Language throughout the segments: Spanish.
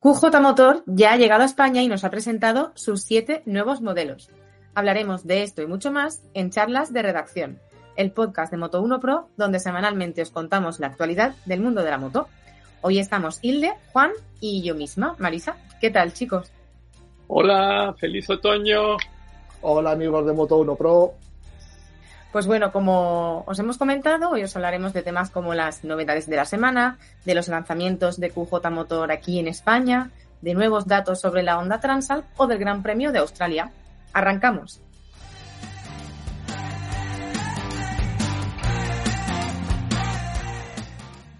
QJ Motor ya ha llegado a España y nos ha presentado sus siete nuevos modelos. Hablaremos de esto y mucho más en Charlas de Redacción, el podcast de Moto1 Pro, donde semanalmente os contamos la actualidad del mundo de la moto. Hoy estamos Hilde, Juan y yo misma, Marisa. ¿Qué tal, chicos? Hola, feliz otoño. Hola, amigos de Moto1 Pro. Pues bueno, como os hemos comentado, hoy os hablaremos de temas como las novedades de la semana, de los lanzamientos de QJ Motor aquí en España, de nuevos datos sobre la Honda Transalp o del Gran Premio de Australia. Arrancamos.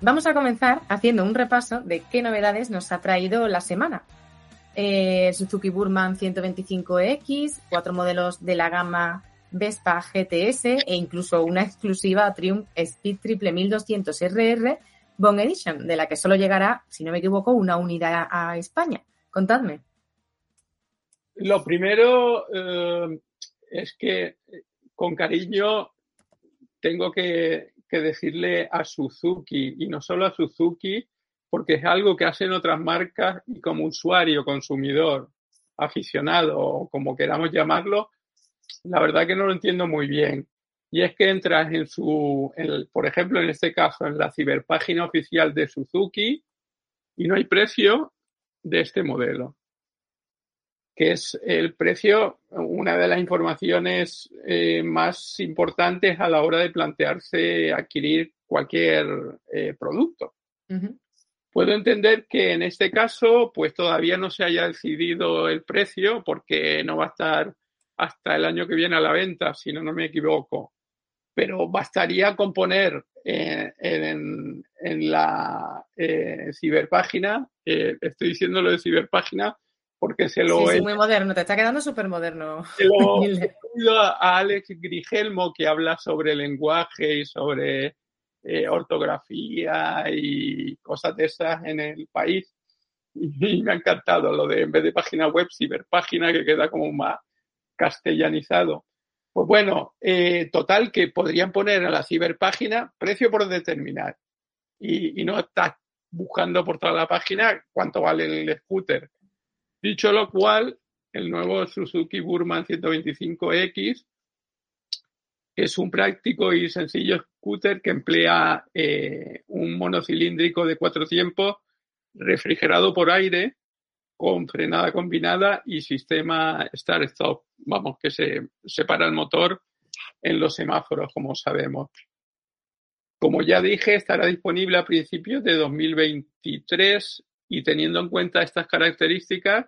Vamos a comenzar haciendo un repaso de qué novedades nos ha traído la semana. Eh, Suzuki Burman 125X, cuatro modelos de la gama Vespa GTS e incluso una exclusiva Triumph Speed Triple 1200 RR Bone Edition, de la que solo llegará, si no me equivoco, una unidad a España. Contadme. Lo primero eh, es que con cariño tengo que, decirle a Suzuki, y no solo a Suzuki, porque es algo que hacen otras marcas y como usuario, consumidor, aficionado o como queramos llamarlo, la verdad que no lo entiendo muy bien. Y es que entras en su, por ejemplo, en este caso, en la ciberpágina oficial de Suzuki y no hay precio de este modelo, que es el precio, una de las informaciones eh, más importantes a la hora de plantearse adquirir cualquier eh, producto. Puedo entender que en este caso, pues todavía no se haya decidido el precio porque no va a estar hasta el año que viene a la venta, si no, no me equivoco. Pero bastaría con poner eh, en, en, la eh, ciberpágina, eh, estoy diciendo lo de ciberpágina porque se lo... Sí, sí, muy moderno, te está quedando súper moderno. Se lo he a Alex Grigelmo que habla sobre lenguaje y sobre ortografía y cosas de esas en el país. Y me ha encantado lo de, en vez de página web, ciberpágina, que queda como más castellanizado. Pues bueno, eh, total que podrían poner a la ciberpágina precio por determinar y, no estás buscando por toda la página cuánto vale el scooter. Dicho lo cual, el nuevo Suzuki Burman 125X es un práctico y sencillo scooter que emplea eh, un monocilíndrico de cuatro tiempos refrigerado por aire con frenada combinada y sistema start-stop. Vamos, que se separa el motor en los semáforos, como sabemos. Como ya dije, estará disponible a principios de 2023 y teniendo en cuenta estas características,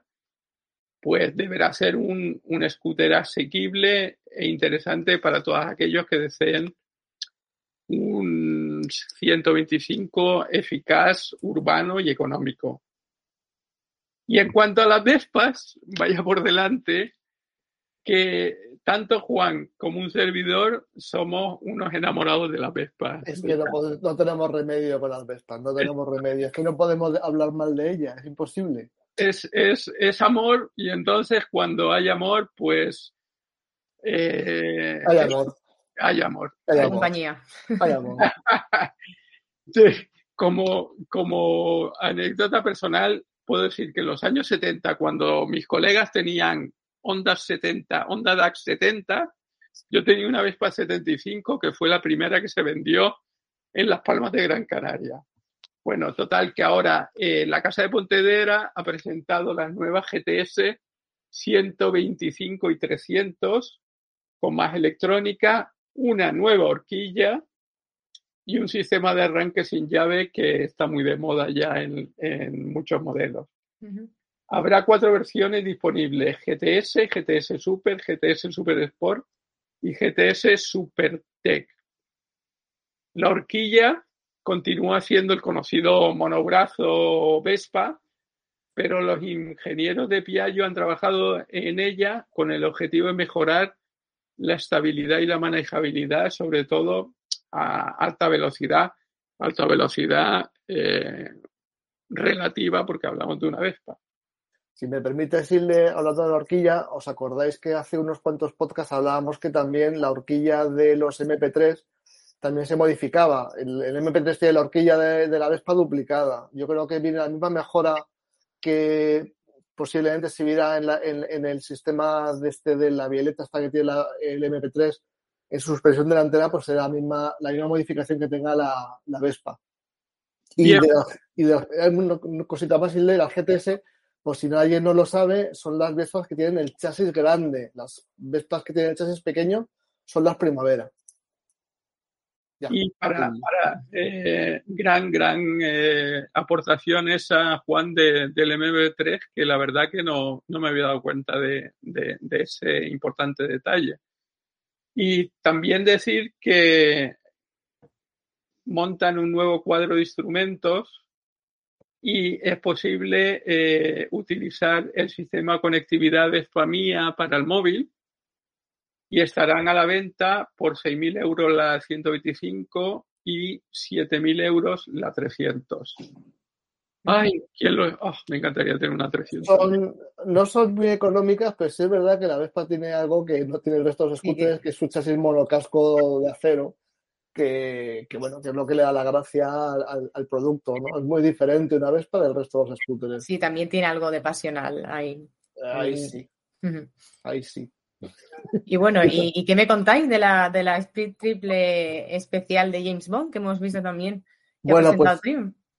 pues deberá ser un, un scooter asequible e interesante para todos aquellos que deseen un 125 eficaz, urbano y económico. Y en cuanto a las Vespas, vaya por delante que tanto Juan como un servidor somos unos enamorados de las Vespas. Es que no, no, tenemos remedio con las Vespas, no tenemos remedio. Es que no podemos hablar mal de ellas, es imposible. Es, es, es amor y entonces cuando hay amor, pues... Eh, hay amor. Hay amor. Hay amor. compañía. Hay amor. sí, como, como anécdota personal, puedo decir que en los años 70, cuando mis colegas tenían Honda 70, Honda DAX 70, yo tenía una Vespa 75 que fue la primera que se vendió en Las Palmas de Gran Canaria. Bueno, total que ahora eh, la Casa de Pontedera ha presentado las nuevas GTS 125 y 300 con más electrónica, una nueva horquilla y un sistema de arranque sin llave que está muy de moda ya en, en muchos modelos. Uh -huh. Habrá cuatro versiones disponibles, GTS, GTS Super, GTS Super Sport y GTS Super Tech. La horquilla continúa siendo el conocido monobrazo Vespa, pero los ingenieros de Piaggio han trabajado en ella con el objetivo de mejorar la estabilidad y la manejabilidad, sobre todo a alta velocidad, alta velocidad eh, relativa, porque hablamos de una Vespa. Si me permite decirle, hablando de la horquilla, ¿os acordáis que hace unos cuantos podcasts hablábamos que también la horquilla de los MP3 también se modificaba? El, el MP3 tiene la horquilla de, la Vespa duplicada. Yo creo que viene la misma mejora que posiblemente se viera en, la, en, el sistema de, este, de la violeta hasta que tiene el MP3 en su suspensión delantera, pues será la misma, la misma modificación que tenga la, Vespa. Y, de, y de, una cosita más, de la GTS, por si nadie no lo sabe, son las Vespas que tienen el chasis grande. Las Vespas que tienen el chasis pequeño son las Primavera. Y para, eh, gran, gran eh, aportación esa, Juan, del MB3, que la verdad que no, me había dado cuenta de, ese importante detalle. Y también decir que montan un nuevo cuadro de instrumentos y es posible eh, utilizar el sistema conectividad de Spamia para el móvil y estarán a la venta por 6.000 euros la 125 y 7.000 euros la 300. Ay, ¿quién lo... Oh, me encantaría tener una 300. no son muy económicas, pero sí es verdad que la Vespa tiene algo que no tiene el resto de los scooters, que es su chasis monocasco de acero, que, bueno, que es lo que le da la gracia al, producto, ¿no? Es muy diferente una Vespa del resto de los scooters. Sí, también tiene algo de pasional ahí. Ahí sí. Ahí sí. Y bueno, ¿y, qué me contáis de la, de la Speed Triple especial de James Bond que hemos visto también? Bueno, pues,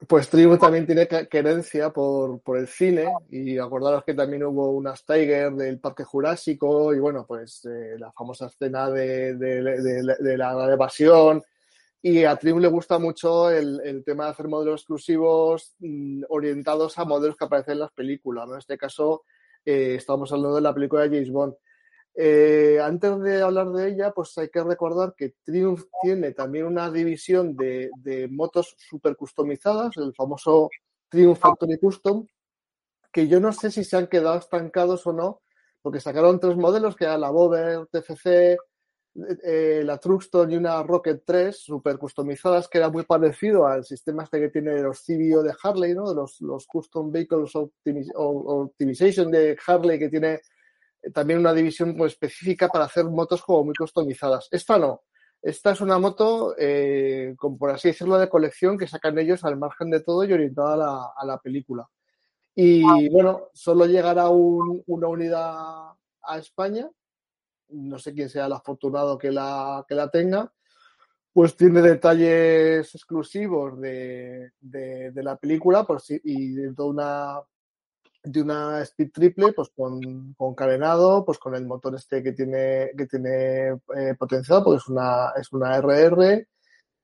pues Triumph también tiene querencia por, por, el cine y acordaros que también hubo unas Tiger del Parque Jurásico y bueno, pues eh, la famosa escena de, la evasión y a Triumph le gusta mucho el, el tema de hacer modelos exclusivos mm, orientados a modelos que aparecen en las películas. En este caso eh, estamos hablando de la película de James Bond. Eh, antes de hablar de ella, pues hay que recordar que Triumph tiene también una división de, motos super customizadas, el famoso Triumph Factory Custom, que yo no sé si se han quedado estancados o no, porque sacaron tres modelos, que era la Bover, TFC, eh, la Truxton y una Rocket 3 super customizadas, que era muy parecido al sistema este que tiene los CBO de Harley, ¿no? Los Custom Vehicles Optimization de Harley, que tiene también una división muy específica para hacer motos como muy customizadas. Esta no. Esta es una moto, eh, como por así decirlo, de colección que sacan ellos al margen de todo y orientada a la, a la película. Y bueno, solo llegará una unidad a España. No sé quién sea el afortunado que la, que la tenga. Pues tiene detalles exclusivos de, de, la película por si, y de toda una de una speed triple, pues con, con, carenado, pues con el motor este que tiene, que tiene eh, potenciado, pues es una, es una RR.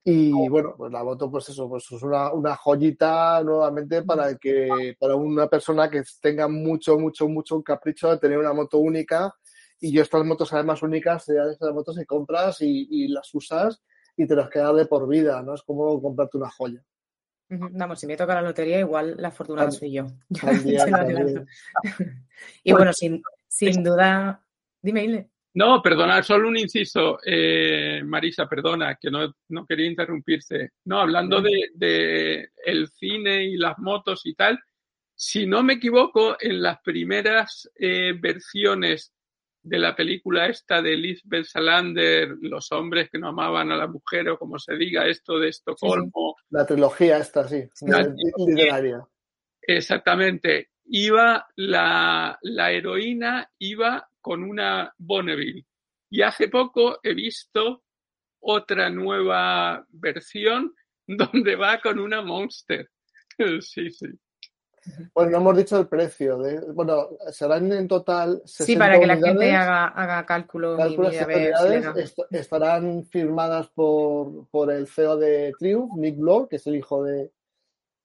Y bueno, pues la moto, pues eso, pues es una, una joyita nuevamente para que, para una persona que tenga mucho, mucho, mucho un capricho de tener una moto única. Y yo estas motos además únicas, sean esas motos que compras y, y las usas y te las quedas de por vida, ¿no? Es como comprarte una joya. Vamos, si me toca la lotería, igual la fortuna soy yo. y bueno, sin, sin duda, dime, No, perdona, solo un inciso, eh, Marisa, perdona, que no, no quería interrumpirte. No, hablando de, de, el cine y las motos y tal, si no me equivoco, en las primeras eh, versiones de la película esta de Lisbeth Salander, Los hombres que no amaban a la mujer, o como se diga esto de Estocolmo. La trilogía esta, sí, literaria. Exactamente. Iba, la, la heroína iba con una Bonneville. Y hace poco he visto otra nueva versión donde va con una Monster. Sí, sí. Bueno, no hemos dicho el precio. bueno, serán en total. sí, para que la gente haga, cálculo. estarán firmadas por, por, el CEO de Triumph, Nick Bloor, que es el hijo de,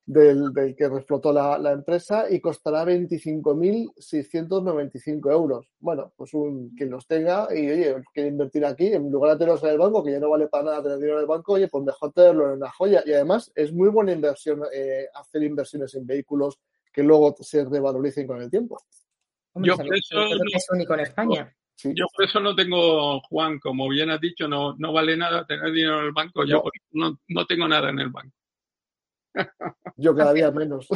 del, que reflotó la, la, empresa, y costará 25.695 euros. Bueno, pues un, quien los tenga y, oye, quiere invertir aquí, en lugar de tenerlos en el banco, que ya no vale para nada tener dinero en el banco, oye, pues mejor tenerlo en una joya. Y además es muy buena inversión eh, hacer inversiones en vehículos que luego se revaloricen con el tiempo. yo por eso no, España. Yo por eso no tengo, Juan, como bien has dicho, no, no vale nada tener dinero en el banco. Yo no, no tengo nada en el banco. Yo cada día menos.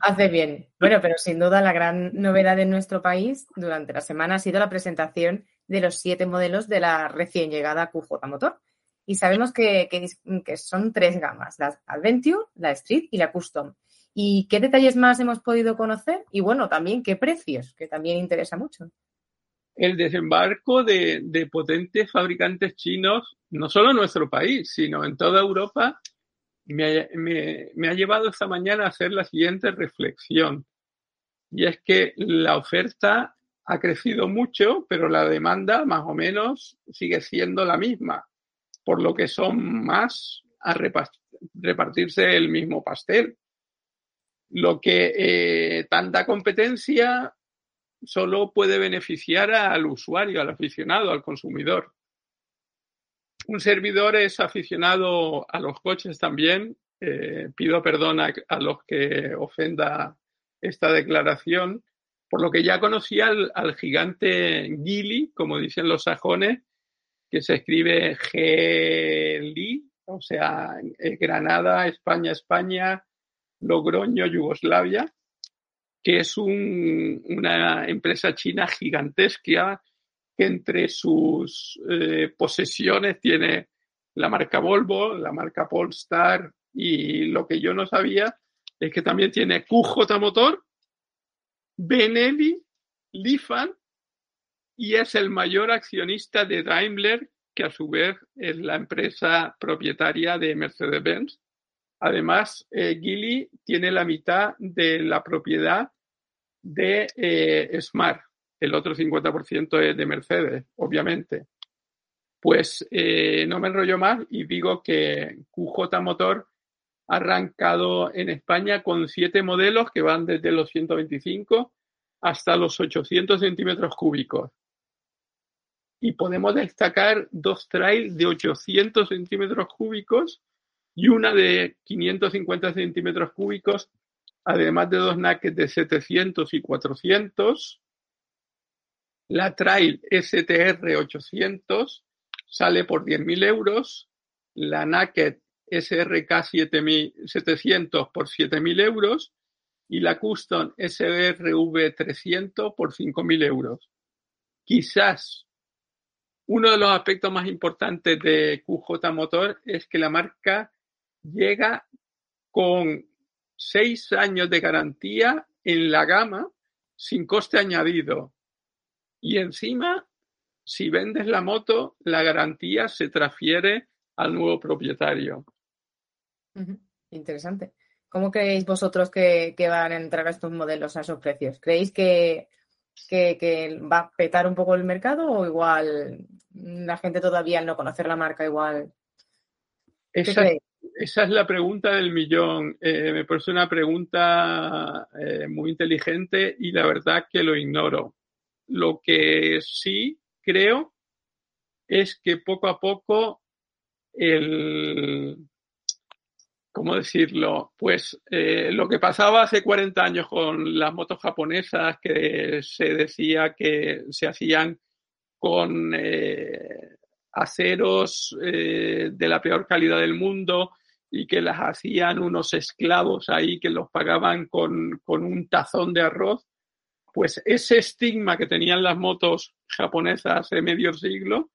Hace bien. Bueno, pero sin duda la gran novedad en nuestro país durante la semana ha sido la presentación de los siete modelos de la recién llegada QJ Motor. Y sabemos que, que, que son tres gamas, la Adventure, la Street y la Custom. ¿Y qué detalles más hemos podido conocer? Y bueno, también qué precios, que también interesa mucho. El desembarco de, potentes fabricantes chinos, no solo en nuestro país, sino en toda Europa, me, me ha llevado esta mañana a hacer la siguiente reflexión. Y es que la oferta ha crecido mucho, pero la demanda más o menos sigue siendo la misma, por lo que son más a repartirse el mismo pastel. Lo que eh, tanta competencia solo puede beneficiar al usuario, al aficionado, al consumidor. Un servidor es aficionado a los coches también. Eh, pido perdón a, los que ofenda esta declaración, por lo que ya conocía al, gigante Gili, como dicen los sajones, que se escribe Gili, o sea, Granada, España, España, Logroño, Yugoslavia, que es una empresa china gigantesca que entre sus eh, posesiones tiene la marca Volvo, la marca Polestar y lo que yo no sabía es que también tiene QJ Motor, Benelli, Lifan y es el mayor accionista de Daimler, que a su vez es la empresa propietaria de Mercedes-Benz. Además, eh, Gili tiene la mitad de la propiedad de eh, Smart, el otro 50% es de Mercedes, obviamente. Pues eh, no me enrollo más y digo que QJ Motor arrancado en España con siete modelos que van desde los 125 hasta los 800 centímetros cúbicos. Y podemos destacar dos trails de 800 centímetros cúbicos y una de 550 centímetros cúbicos, además de dos naked de 700 y 400. La trail STR 800 sale por 10.000 euros. La naked SRK 700 por 7.000 euros y la Custom SRV 300 por 5.000 euros. Quizás uno de los aspectos más importantes de QJ Motor es que la marca llega con seis años de garantía en la gama sin coste añadido. Y encima, si vendes la moto, la garantía se transfiere al nuevo propietario. Interesante. ¿Cómo creéis vosotros que, van a entrar estos modelos a esos precios? ¿Creéis que, que, va a petar un poco el mercado o igual la gente todavía al no conocer la marca igual? Esa, esa es la pregunta del millón. Eh, me parece una pregunta eh, muy inteligente y la verdad que lo ignoro. Lo que sí creo es que poco a poco el, ¿cómo decirlo? Pues eh, lo que pasaba hace 40 años con las motos japonesas, que se decía que se hacían con eh, aceros eh, de la peor calidad del mundo y que las hacían unos esclavos ahí que los pagaban con, con un tazón de arroz, pues ese estigma que tenían las motos japonesas hace medio siglo,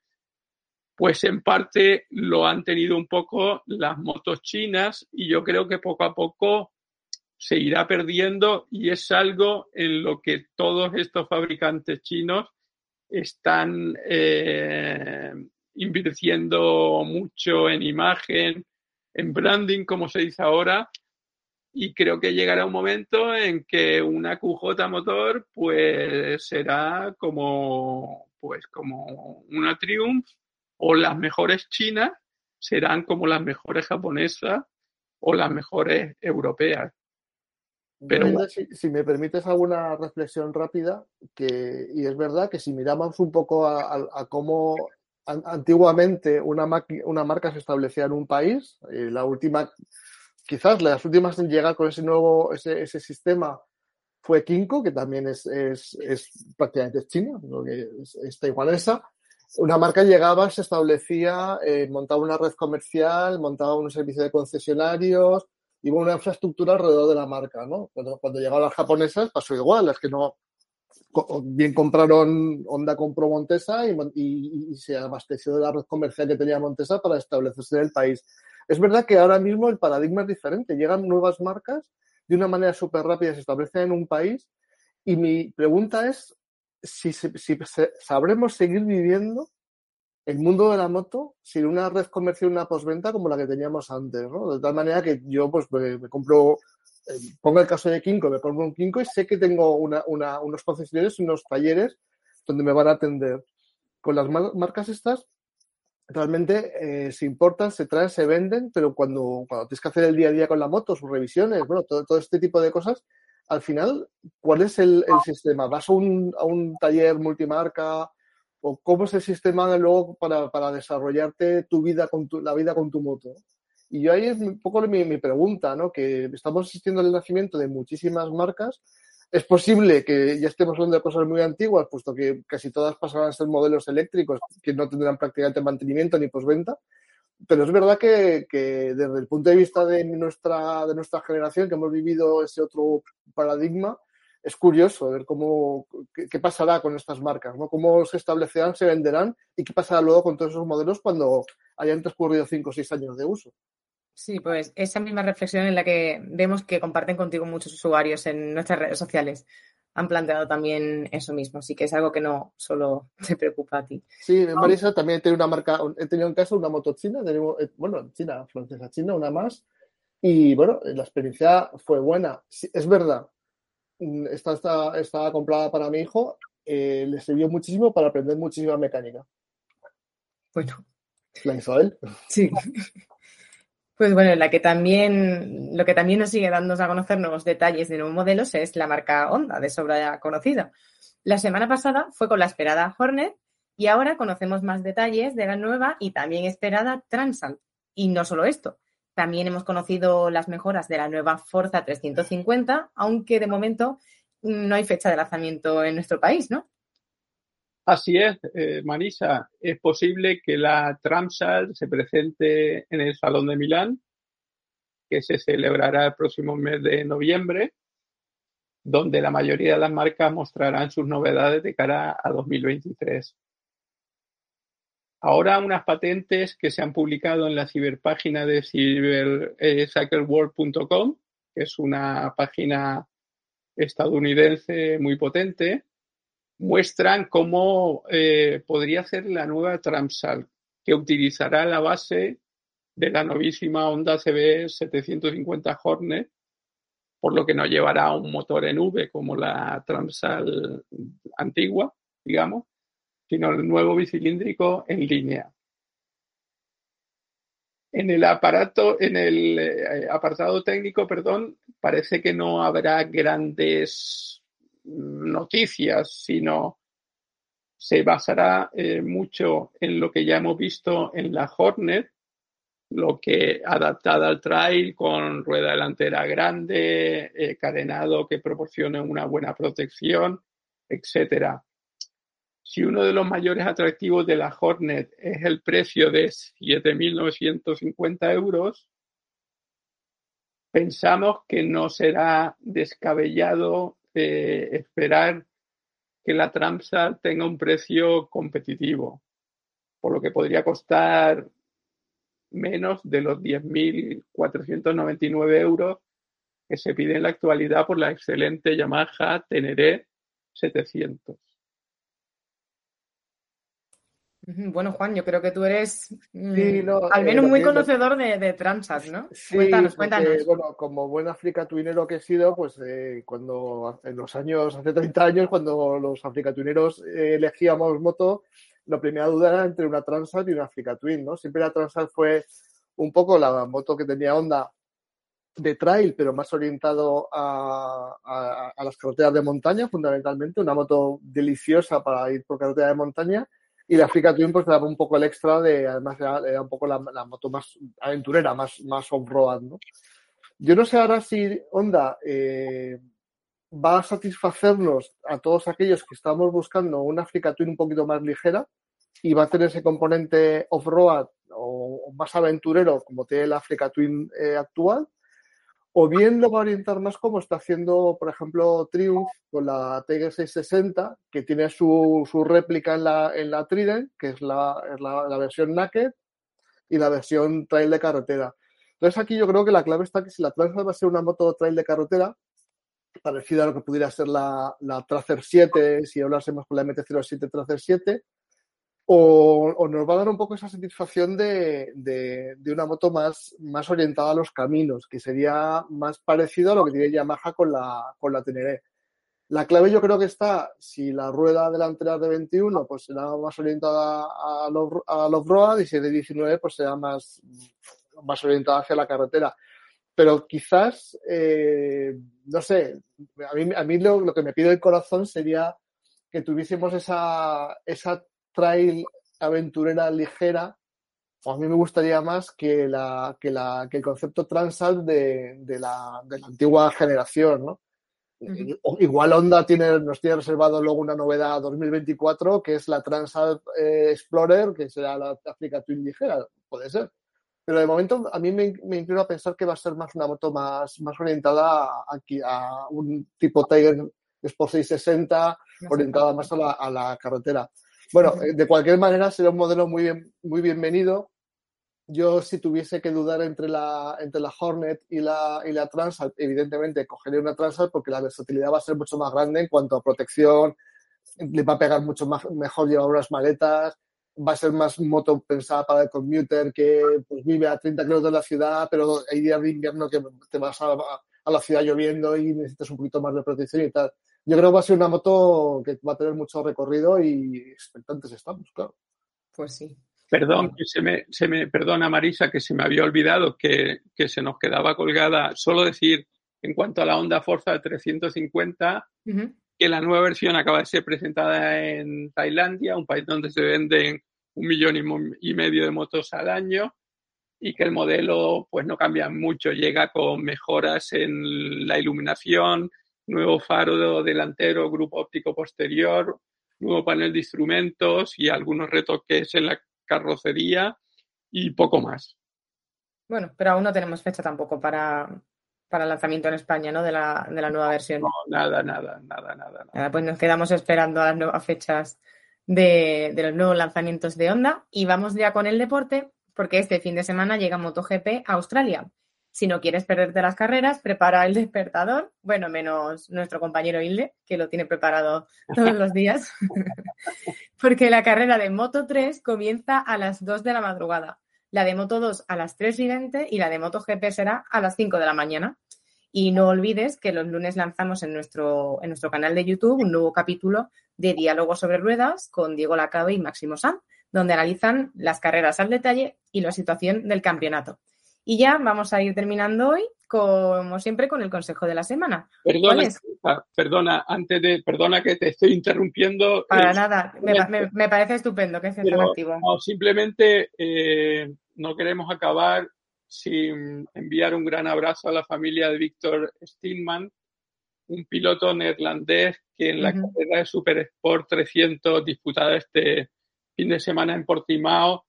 pues en parte lo han tenido un poco las motos chinas y yo creo que poco a poco se irá perdiendo y es algo en lo que todos estos fabricantes chinos están eh, invirtiendo mucho en imagen, en branding, como se dice ahora, y creo que llegará un momento en que una QJ motor pues será como pues como una Triumph o las mejores chinas serán como las mejores japonesas o las mejores europeas. Pero si, me permites alguna reflexión rápida, que, y es verdad que si miramos un poco a, cómo antiguamente una, una, marca se establecía en un país, eh, la última, quizás las últimas en llegar con ese nuevo, ese, sistema fue Kinko, que también es, es, es prácticamente china, es, es taiwanesa, una marca llegaba, se establecía, eh, montaba una red comercial, montaba un servicio de concesionarios, iba una infraestructura alrededor de la marca, ¿no? Cuando, cuando llegaron las japonesas pasó igual, las que no bien compraron, Honda compró Montesa y, se abasteció de la red comercial que tenía Montesa para establecerse en el país. Es verdad que ahora mismo el paradigma es diferente, llegan nuevas marcas de una manera súper rápida, se establecen en un país. Y mi pregunta es si, sabremos seguir viviendo el mundo de la moto sin una red comercial, una postventa como la que teníamos antes, ¿no? De tal manera que yo pues me, compro, eh, pongo el caso de Kinko, me compro un Kinko y sé que tengo una, una, unos concesionarios unos talleres donde me van a atender. Con las marcas estas, realmente eh, se importan, se traen, se venden, pero cuando, cuando tienes que hacer el día a día con la moto, sus revisiones, bueno, todo, todo este tipo de cosas, al final, ¿cuál es el, el sistema? ¿Vas a un, a un taller multimarca? o cómo es el sistema de luego para, para desarrollarte tu vida con tu, la vida con tu moto. Y yo ahí es un poco mi, mi pregunta, ¿no? Que estamos asistiendo al nacimiento de muchísimas marcas. Es posible que ya estemos hablando de cosas muy antiguas, puesto que casi todas pasarán a ser modelos eléctricos que no tendrán prácticamente mantenimiento ni posventa. Pero es verdad que, que, desde el punto de vista de nuestra, de nuestra generación, que hemos vivido ese otro paradigma, es curioso ver cómo, qué, pasará con estas marcas, ¿no? Cómo se establecerán, se venderán y qué pasará luego con todos esos modelos cuando hayan transcurrido cinco o seis años de uso. Sí, pues esa misma reflexión en la que vemos que comparten contigo muchos usuarios en nuestras redes sociales han planteado también eso mismo, así que es algo que no solo te preocupa a ti. Sí, Marisa también tiene una marca, he tenido en caso una moto china, tenemos, eh, bueno, china, francesa china, una más, y bueno, la experiencia fue buena. es verdad, Mm, esta está, comprada para mi hijo, eh, le sirvió muchísimo para aprender muchísima mecánica. Bueno. ¿La hizo él? Sí. Pues bueno, la que también, lo que también nos sigue dándonos a conocer nuevos detalles de nuevos modelos es la marca Honda, de sobra ya conocida. La semana pasada fue con la esperada Hornet y ahora conocemos más detalles de la nueva y también esperada Transal. Y no solo esto, también hemos conocido las mejoras de la nueva Forza 350, aunque de momento no hay fecha de lanzamiento en nuestro país, ¿no? Así es, eh, Marisa. Es posible que la Tramsal se presente en el Salón de Milán, que se celebrará el próximo mes de noviembre, donde la mayoría de las marcas mostrarán sus novedades de cara a 2023. Ahora unas patentes que se han publicado en la ciberpágina de cybercycleworld.com, eh, que es una página estadounidense muy potente, muestran cómo eh, podría ser la nueva Tramsal, que utilizará la base de la novísima Honda CB 750 Hornet, por lo que no llevará un motor en V como la Tramsal antigua, digamos, sino el nuevo bicilíndrico en línea. En el aparato, en el eh, apartado técnico, perdón, parece que no habrá grandes noticias, sino se basará eh, mucho en lo que ya hemos visto en la Hornet, lo que adaptada al trail con rueda delantera grande, eh, carenado que proporcione una buena protección, etcétera. Si uno de los mayores atractivos de la Hornet es el precio de 7.950 euros, pensamos que no será descabellado eh, esperar que la Tramsal tenga un precio competitivo, por lo que podría costar menos de los 10.499 euros que se pide en la actualidad por la excelente Yamaha Teneré 700. Bueno, Juan, yo creo que tú eres mm, al menos muy conocedor de, de Transat, ¿no? Sí, cuéntanos, cuéntanos. bueno, como buen africatuinero que he sido, pues eh, cuando en los años, hace 30 años, cuando los africatuineros eh, elegíamos moto, la primera duda era entre una Transat y una Africatwin, ¿no? Siempre la Transat fue un poco la moto que tenía onda de trail, pero más orientado a, a, a las carreteras de montaña, fundamentalmente, una moto deliciosa para ir por carretera de montaña y la Africa Twin pues daba un poco el extra de, además era, un poco la, moto más aventurera, más, más off-road, ¿no? Yo no sé ahora si Honda eh, va a satisfacernos a todos aquellos que estamos buscando una Africa Twin un poquito más ligera y va a tener ese componente off-road o, más aventurero como tiene la Africa Twin eh, actual o bien lo va a orientar más como está haciendo, por ejemplo, Triumph con la Tiger 660, que tiene su, su réplica en la, en la Trident, que es la, la, versión Naked, y la versión Trail de carretera. Entonces aquí yo creo que la clave está que si la Transat va a ser una moto trail de carretera, parecida a lo que pudiera ser la, la Tracer 7, si hablásemos con la MT-07 Tracer 7, o, nos va a dar un poco esa satisfacción de, de, una moto más, más orientada a los caminos, que sería más parecido a lo que tiene Yamaha con la, con la Teneré. La clave yo creo que está, si la rueda delantera de 21 pues será más orientada a los, a los road y si de 19 pues será más, más orientada hacia la carretera. Pero quizás, eh, no sé, a mí, a mí lo, lo, que me pide el corazón sería que tuviésemos esa, esa trail aventurera ligera, a mí me gustaría más que, la, que, la, que el concepto Transat de, de, la, de la antigua generación, ¿no? Igual Honda tiene, nos tiene reservado luego una novedad 2024 que es la Transat eh, Explorer, que será la Africa Twin ligera, puede ser. Pero de momento a mí me, me, inclino a pensar que va a ser más una moto más, más orientada aquí a un tipo Tiger Sport 660, orientada más a la, a la carretera. Bueno, eh, de cualquier manera será un modelo muy, bien, muy bienvenido. Yo, si tuviese que dudar entre la, entre la Hornet y la, y la Transat, evidentemente cogería una Transat porque la versatilidad va a ser mucho más grande en cuanto a protección, le va a pegar mucho más, mejor llevar unas maletas, va a ser más moto pensada para el commuter que pues, vive a 30 kilómetros de la ciudad, pero hay días de invierno que te vas a, a la ciudad lloviendo y necesitas un poquito más de protección y tal yo creo que va a ser una moto que va a tener mucho recorrido y expectantes estamos, claro. Pues sí. Perdón, que se me, se me perdona Marisa que se me había olvidado que, que, se nos quedaba colgada. Solo decir en cuanto a la Honda Forza de 350 que la nueva versión acaba de ser presentada en Tailandia, un país donde se venden un millón y medio de motos al año y que el modelo pues no cambia mucho, llega con mejoras en la iluminación, nuevo faro delantero, grupo óptico posterior, nuevo panel de instrumentos y algunos retoques en la carrocería y poco más. Bueno, pero aún no tenemos fecha tampoco para, para el lanzamiento en España, ¿no? De la, de la nueva versión. No, nada, nada, nada, nada, nada. Pues nos quedamos esperando a las nuevas fechas de, de los nuevos lanzamientos de Honda y vamos ya con el deporte porque este fin de semana llega MotoGP a Australia. Si no quieres perderte las carreras, prepara el despertador. Bueno, menos nuestro compañero Hilde, que lo tiene preparado todos los días. Porque la carrera de Moto 3 comienza a las 2 de la madrugada. La de Moto 2 a las 3 y 20 y la de Moto GP será a las 5 de la mañana. Y no olvides que los lunes lanzamos en nuestro, en nuestro canal de YouTube un nuevo capítulo de Diálogo sobre Ruedas con Diego Lacabe y Máximo Sam, donde analizan las carreras al detalle y la situación del campeonato. Y ya vamos a ir terminando hoy, como siempre, con el consejo de la semana. Perdona, perdona, antes de, perdona que te estoy interrumpiendo. Para nada, me, parece estupendo que estés tan activo. No, simplemente eh, no queremos acabar sin enviar un gran abrazo a la familia de Víctor Stillman, un piloto neerlandés que en la carrera de Super Sport 300 disputada este fin de semana en Portimao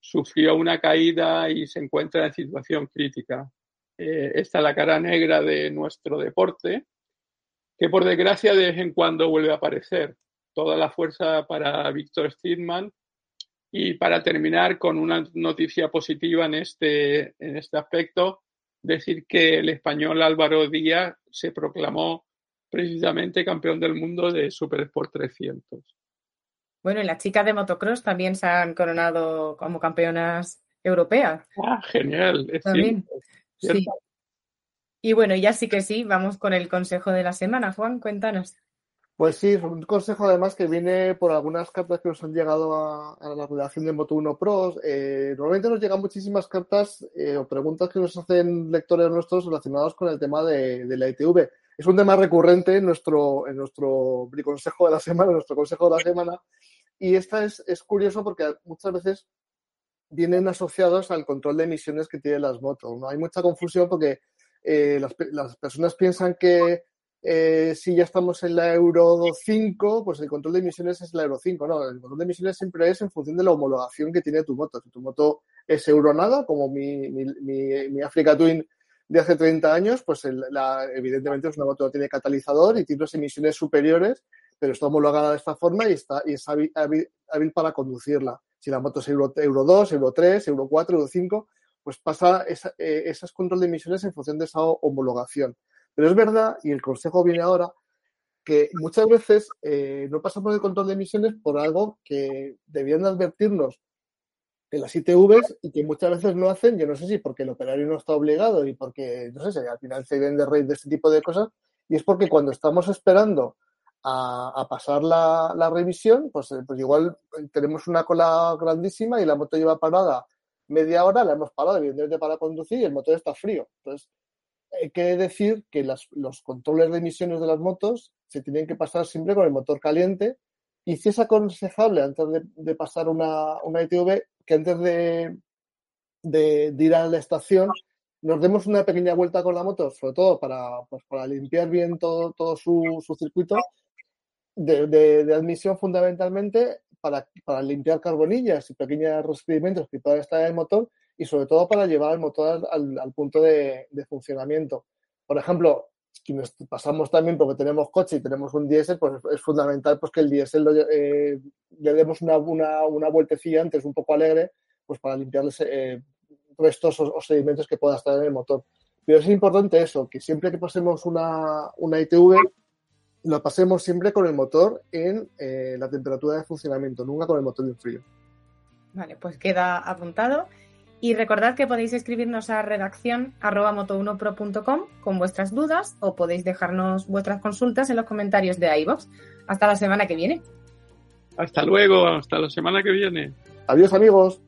sufrió una caída y se encuentra en situación crítica. Eh, esta es la cara negra de nuestro deporte, que por desgracia de vez en cuando vuelve a aparecer. Toda la fuerza para Víctor Stidman. Y para terminar con una noticia positiva en este, en este aspecto, decir que el español Álvaro Díaz se proclamó precisamente campeón del mundo de Super Sport 300. Bueno, y las chicas de motocross también se han coronado como campeonas europeas. Ah, genial. sí. Y bueno, ya sí que sí, vamos con el consejo de la semana. Juan, cuéntanos. Pues sí, un consejo además que viene por algunas cartas que nos han llegado a, la redacción de Moto1 Pros. Eh, normalmente nos llegan muchísimas cartas eh, o preguntas que nos hacen lectores nuestros relacionados con el tema de, de, la ITV. Es un tema recurrente en nuestro, en nuestro consejo de la semana, en nuestro consejo de la semana, y esta es, es curioso porque muchas veces vienen asociados al control de emisiones que tienen las motos. ¿no? Hay mucha confusión porque eh, las, las, personas piensan que eh, si ya estamos en la Euro 5, pues el control de emisiones es la Euro 5. No, el control de emisiones siempre es en función de la homologación que tiene tu moto. Si tu moto es Euro nada, como mi, mi, mi, mi Africa Twin de hace 30 años, pues el, la, evidentemente es una moto que tiene catalizador y tiene unas emisiones superiores pero está homologada de esta forma y, está, y es hábil, para conducirla. Si la moto es Euro, Euro 2, Euro 3, Euro 4, Euro 5, pues pasa esa, eh, esas control de emisiones en función de esa homologación. Pero es verdad, y el consejo viene ahora, que muchas veces eh, no pasamos el control de emisiones por algo que debían advertirnos en las ITVs y que muchas veces no hacen, yo no sé si porque el operario no está obligado y porque, no sé, al final se vende rey de este tipo de cosas, y es porque cuando estamos esperando a, pasar la, revisión, pues, eh, pues igual tenemos una cola grandísima y la moto lleva parada media hora, la hemos parado evidentemente para conducir y el motor está frío. Entonces, hay que decir que los controles de emisiones de las motos se tienen que pasar siempre con el motor caliente y si es aconsejable antes de, pasar una, una ITV que antes de, de, ir a la estación nos demos una pequeña vuelta con la moto, sobre todo para, pues, para limpiar bien todo, todo su, su circuito de, admisión fundamentalmente para, para, limpiar carbonillas y pequeños recibimientos que puedan estar en el motor y sobre todo para llevar el motor al, al punto de, funcionamiento. Por ejemplo, quienes pasamos también porque tenemos coche y tenemos un diésel, pues es fundamental pues que el diésel eh, le demos una, una, una, vueltecilla antes un poco alegre pues para limpiarles eh, restos o, sedimentos que pueda estar en el motor. Pero es importante eso, que siempre que pasemos una, una ITV, lo pasemos siempre con el motor en eh, la temperatura de funcionamiento, nunca con el motor en frío. Vale, pues queda apuntado. Y recordad que podéis escribirnos a redacción arroba moto1pro.com con vuestras dudas o podéis dejarnos vuestras consultas en los comentarios de iVoox. Hasta la semana que viene. Hasta luego, hasta la semana que viene. Adiós amigos.